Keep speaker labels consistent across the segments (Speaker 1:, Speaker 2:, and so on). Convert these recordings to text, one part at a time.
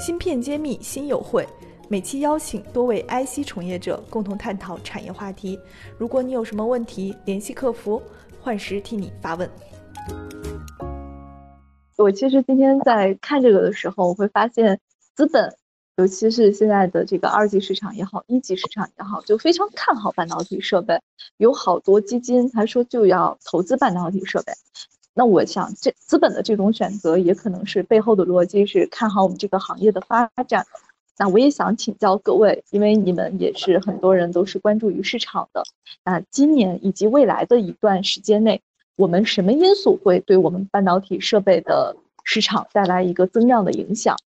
Speaker 1: 芯片揭秘新友会，每期邀请多位 IC 从业者共同探讨产业话题。如果你有什么问题，联系客服，幻时替你发问。
Speaker 2: 我其实今天在看这个的时候，我会发现资本，尤其是现在的这个二级市场也好，一级市场也好，就非常看好半导体设备，有好多基金他说就要投资半导体设备。那我想，这资本的这种选择也可能是背后的逻辑是看好我们这个行业的发展。那我也想请教各位，因为你们也是很多人都是关注于市场的。那今年以及未来的一段时间内，我们什么因素会对我们半导体设备的市场带来一个增量的影响？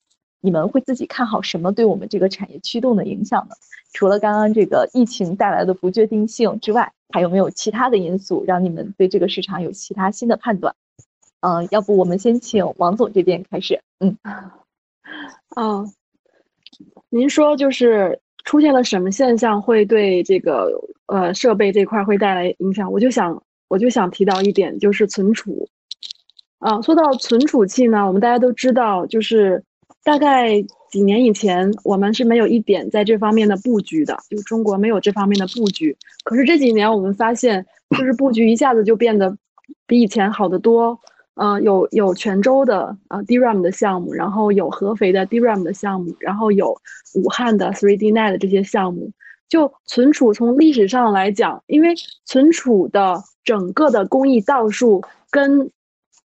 Speaker 2: 你们会自己看好什么对我们这个产业驱动的影响呢？除了刚刚这个疫情带来的不确定性之外，还有没有其他的因素让你们对这个市场有其他新的判断？嗯，要不我们先请王总这边开始。嗯，
Speaker 3: 啊，您说就是出现了什么现象会对这个呃设备这块会带来影响？我就想我就想提到一点，就是存储。啊，说到存储器呢，我们大家都知道，就是大概几年以前我们是没有一点在这方面的布局的，就中国没有这方面的布局。可是这几年我们发现，就是布局一下子就变得比以前好得多。嗯，有有泉州的啊 DRAM 的项目，然后有合肥的 DRAM 的项目，然后有武汉的 3D NAND 的这些项目。就存储从历史上来讲，因为存储的整个的工艺道数跟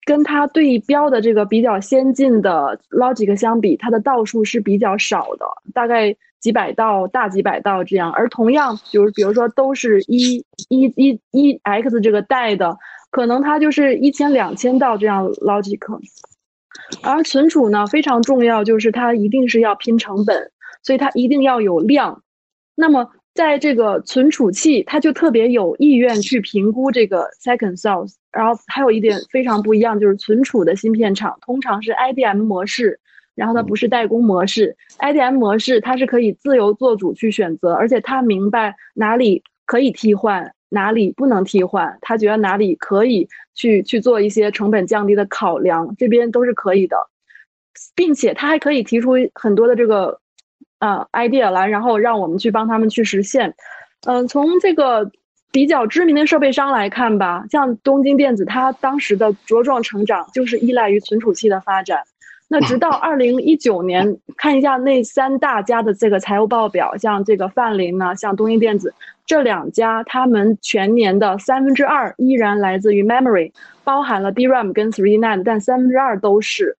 Speaker 3: 跟它对标的这个比较先进的 Logic 相比，它的道数是比较少的，大概几百道、大几百道这样。而同样，就是比如说都是一一一一 X 这个代的。可能它就是一千两千道这样 logic，而存储呢非常重要，就是它一定是要拼成本，所以它一定要有量。那么在这个存储器，它就特别有意愿去评估这个 second source。然后还有一点非常不一样，就是存储的芯片厂通常是 IDM 模式，然后它不是代工模式。IDM 模式它是可以自由做主去选择，而且它明白哪里可以替换。哪里不能替换？它觉得哪里可以去去做一些成本降低的考量，这边都是可以的，并且它还可以提出很多的这个呃 idea 来，然后让我们去帮他们去实现。嗯，从这个比较知名的设备商来看吧，像东京电子，它当时的茁壮成长就是依赖于存储器的发展。那直到 二零一九年，看一下那三大家的这个财务报表，像这个范林呢，像东英电子这两家，他们全年的三分之二依然来自于 memory，包含了 DRAM 跟 3D NAND，但三分之二都是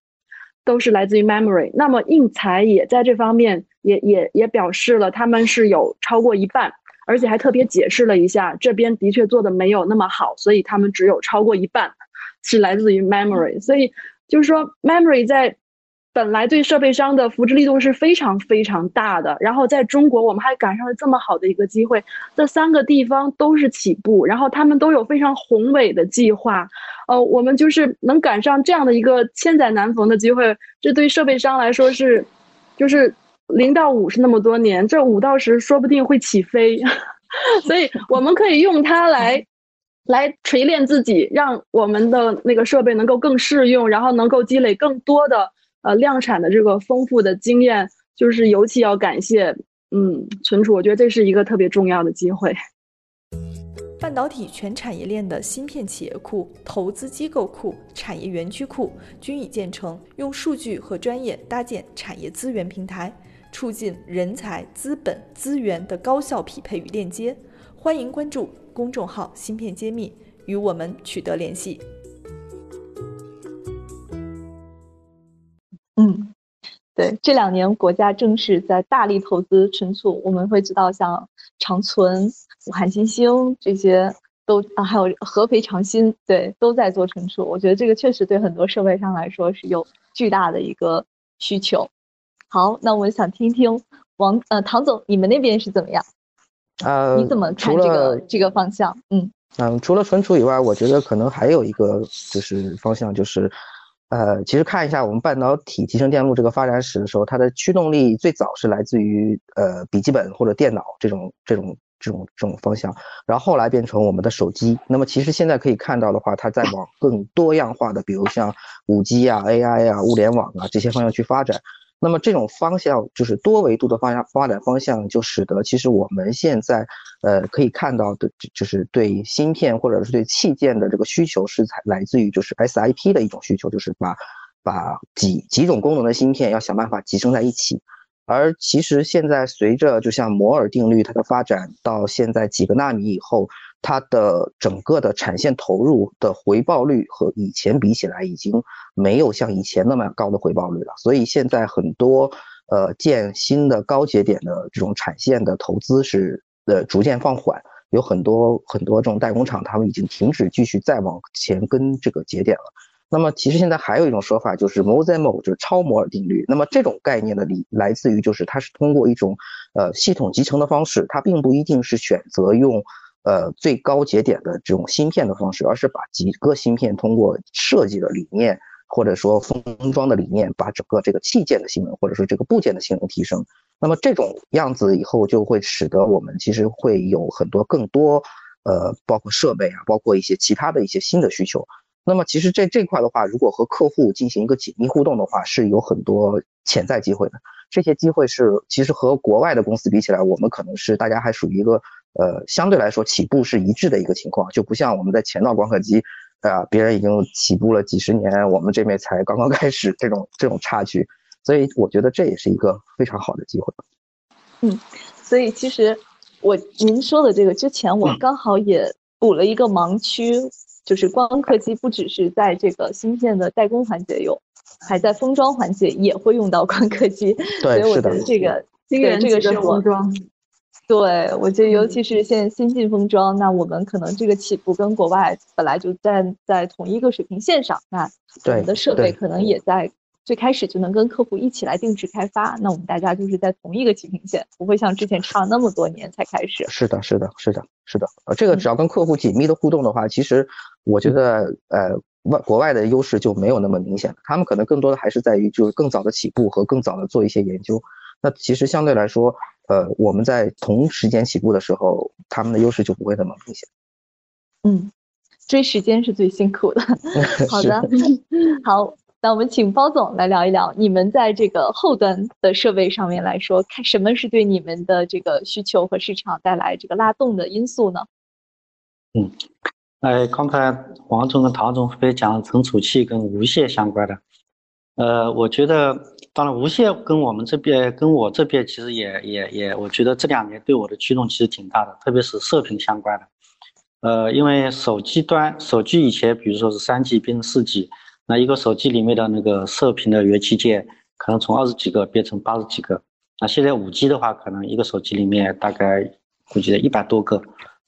Speaker 3: 都是来自于 memory。那么应材也在这方面也也也表示了他们是有超过一半，而且还特别解释了一下，这边的确做的没有那么好，所以他们只有超过一半是来自于 memory，所以。就是说，memory 在本来对设备商的扶持力度是非常非常大的，然后在中国我们还赶上了这么好的一个机会，这三个地方都是起步，然后他们都有非常宏伟的计划，呃，我们就是能赶上这样的一个千载难逢的机会，这对设备商来说是，就是零到五是那么多年，这五到十说不定会起飞，所以我们可以用它来。来锤炼自己，让我们的那个设备能够更适用，然后能够积累更多的呃量产的这个丰富的经验，就是尤其要感谢嗯存储，我觉得这是一个特别重要的机会。
Speaker 1: 半导体全产业链的芯片企业库、投资机构库、产业园区库均已建成，用数据和专业搭建产业资源平台，促进人才、资本、资源的高效匹配与链接。欢迎关注。公众号“芯片揭秘”与我们取得联系。
Speaker 2: 对，这两年国家正是在大力投资存储，我们会知道像长存、武汉新星这些都啊，还有合肥长鑫，对，都在做存储。我觉得这个确实对很多设备商来说是有巨大的一个需求。好，那我想听听王呃唐总，你们那边是怎么样？
Speaker 4: 呃，
Speaker 2: 你怎么看这个这个方向？嗯
Speaker 4: 嗯，除了存储以外，我觉得可能还有一个就是方向，就是呃，其实看一下我们半导体集成电路这个发展史的时候，它的驱动力最早是来自于呃笔记本或者电脑这种这种这种这种方向，然后后来变成我们的手机。那么其实现在可以看到的话，它在往更多样化的，比如像五 G 啊、AI 啊、物联网啊这些方向去发展。那么这种方向就是多维度的方向发展方向，就使得其实我们现在呃可以看到的，就是对芯片或者是对器件的这个需求是才来自于就是 SIP 的一种需求，就是把把几几种功能的芯片要想办法集成在一起。而其实现在随着就像摩尔定律它的发展到现在几个纳米以后，它的整个的产线投入的回报率和以前比起来已经没有像以前那么高的回报率了。所以现在很多呃建新的高节点的这种产线的投资是呃逐渐放缓，有很多很多这种代工厂他们已经停止继续再往前跟这个节点了。那么其实现在还有一种说法，就是 m o s e m o 就是超摩尔定律。那么这种概念的理来自于，就是它是通过一种呃系统集成的方式，它并不一定是选择用呃最高节点的这种芯片的方式，而是把几个芯片通过设计的理念或者说封装的理念，把整个这个器件的性能或者说这个部件的性能提升。那么这种样子以后就会使得我们其实会有很多更多呃包括设备啊，包括一些其他的一些新的需求。那么其实这这块的话，如果和客户进行一个紧密互动的话，是有很多潜在机会的。这些机会是其实和国外的公司比起来，我们可能是大家还属于一个呃相对来说起步是一致的一个情况，就不像我们在前道光刻机，啊别人已经起步了几十年，我们这边才刚刚 开始这种这种差距。所以我觉得这也是一个非常好的机会。
Speaker 2: 嗯，所以其实我您说的这个之前我刚好也补了一个盲区。就是光刻机不只是在这个芯片的代工环节用，还在封装环节也会用到光刻机。
Speaker 4: 对，
Speaker 2: 所以我觉得这个，对，这个是
Speaker 3: 封装。
Speaker 2: 对，我觉得尤其是现在先进封装，那我们可能这个起步跟国外本来就站在同一个水平线上，那我们的设备可能也在。最开始就能跟客户一起来定制开发，那我们大家就是在同一个起平线，不会像之前差了那么多年才开始。
Speaker 4: 是的，是的，是的，是的。呃，这个只要跟客户紧密的互动的话，其实我觉得，呃，外国外的优势就没有那么明显了，他们可能更多的还是在于就是更早的起步和更早的做一些研究。那其实相对来说，呃，我们在同时间起步的时候，他们的优势就不会那么明显。
Speaker 2: 嗯，追时间是最辛苦的。好的，好。那我们请包总来聊一聊，你们在这个后端的设备上面来说，看什么是对你们的这个需求和市场带来这个拉动的因素呢？
Speaker 5: 嗯，哎，刚才王总跟唐总分别讲存储器跟无线相关的，呃，我觉得当然无线跟我们这边跟我这边其实也也也，我觉得这两年对我的驱动其实挺大的，特别是射频相关的，呃，因为手机端手机以前比如说是三 G 变成四 G。那一个手机里面的那个射频的元器件，可能从二十几个变成八十几个。那现在五 G 的话，可能一个手机里面大概估计在一百多个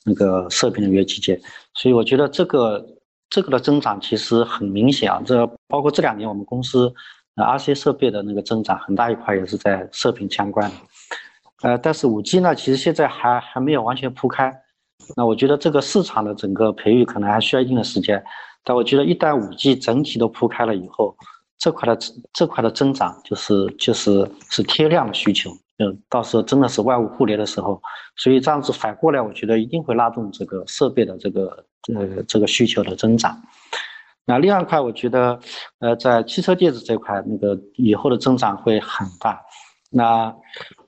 Speaker 5: 那个射频的元器件。所以我觉得这个这个的增长其实很明显啊。这包括这两年我们公司呃 RC 设备的那个增长很大一块也是在射频相关的。呃，但是五 G 呢，其实现在还还没有完全铺开。那我觉得这个市场的整个培育可能还需要一定的时间。但我觉得，一旦五 G 整体都铺开了以后，这块的这块的增长就是就是是贴量的需求，嗯，到时候真的是万物互联的时候，所以这样子反过来，我觉得一定会拉动这个设备的这个呃这个需求的增长。那另外一块，我觉得，呃，在汽车电子这块，那个以后的增长会很大。那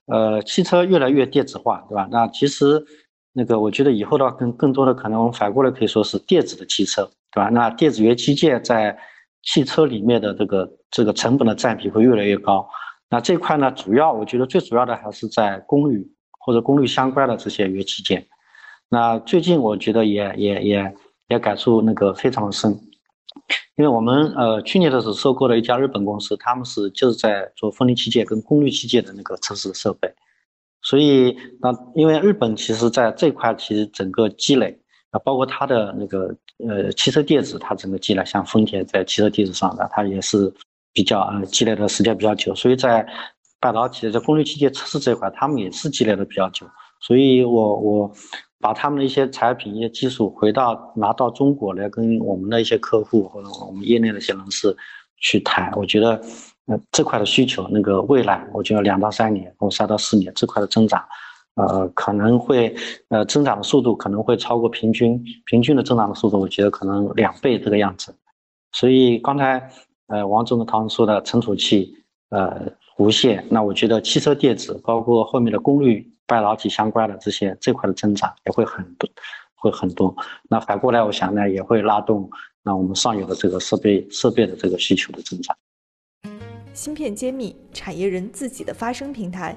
Speaker 5: 呃，汽车越来越电子化，对吧？那其实那个我觉得以后的话，更更多的可能反过来可以说是电子的汽车。对吧？那电子元器件在汽车里面的这个这个成本的占比会越来越高。那这块呢，主要我觉得最主要的还是在功率或者功率相关的这些元器件。那最近我觉得也也也也感触那个非常深，因为我们呃去年的时候收购了一家日本公司，他们是就是在做分离器件跟功率器件的那个测试设备。所以那因为日本其实在这块其实整个积累。啊，包括它的那个呃汽车电子，它整个积累，像丰田在汽车电子上的，它也是比较呃积累的时间比较久，所以在半导体在功率器件测试这一块，他们也是积累的比较久，所以我我把他们的一些产品、一些技术回到拿到中国来跟我们的一些客户或者我们业内的一些人士去谈，我觉得呃这块的需求，那个未来我觉得两到三年或三到四年这块的增长。呃，可能会，呃，增长的速度可能会超过平均，平均的增长的速度，我觉得可能两倍这个样子。所以刚才，呃，王总的唐说的存储器，呃，无线，那我觉得汽车电子，包括后面的功率半导体相关的这些这块的增长也会很多，会很多。那反过来，我想呢，也会拉动那我们上游的这个设备设备的这个需求的增长。
Speaker 1: 芯片揭秘，产业人自己的发声平台，